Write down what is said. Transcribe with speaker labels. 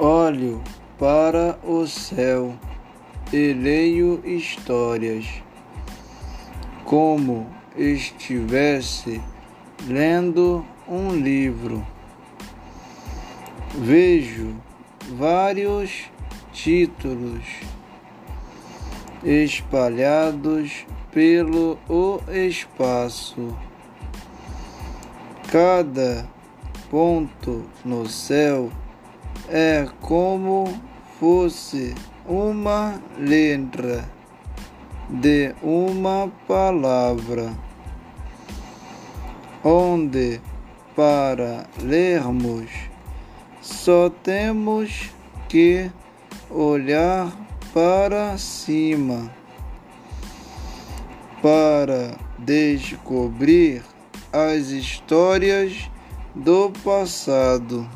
Speaker 1: Olho para o céu e leio histórias, como estivesse lendo um livro. Vejo vários títulos espalhados pelo o espaço. Cada ponto no céu é como fosse uma letra de uma palavra, onde para lermos só temos que olhar para cima para descobrir as histórias do passado.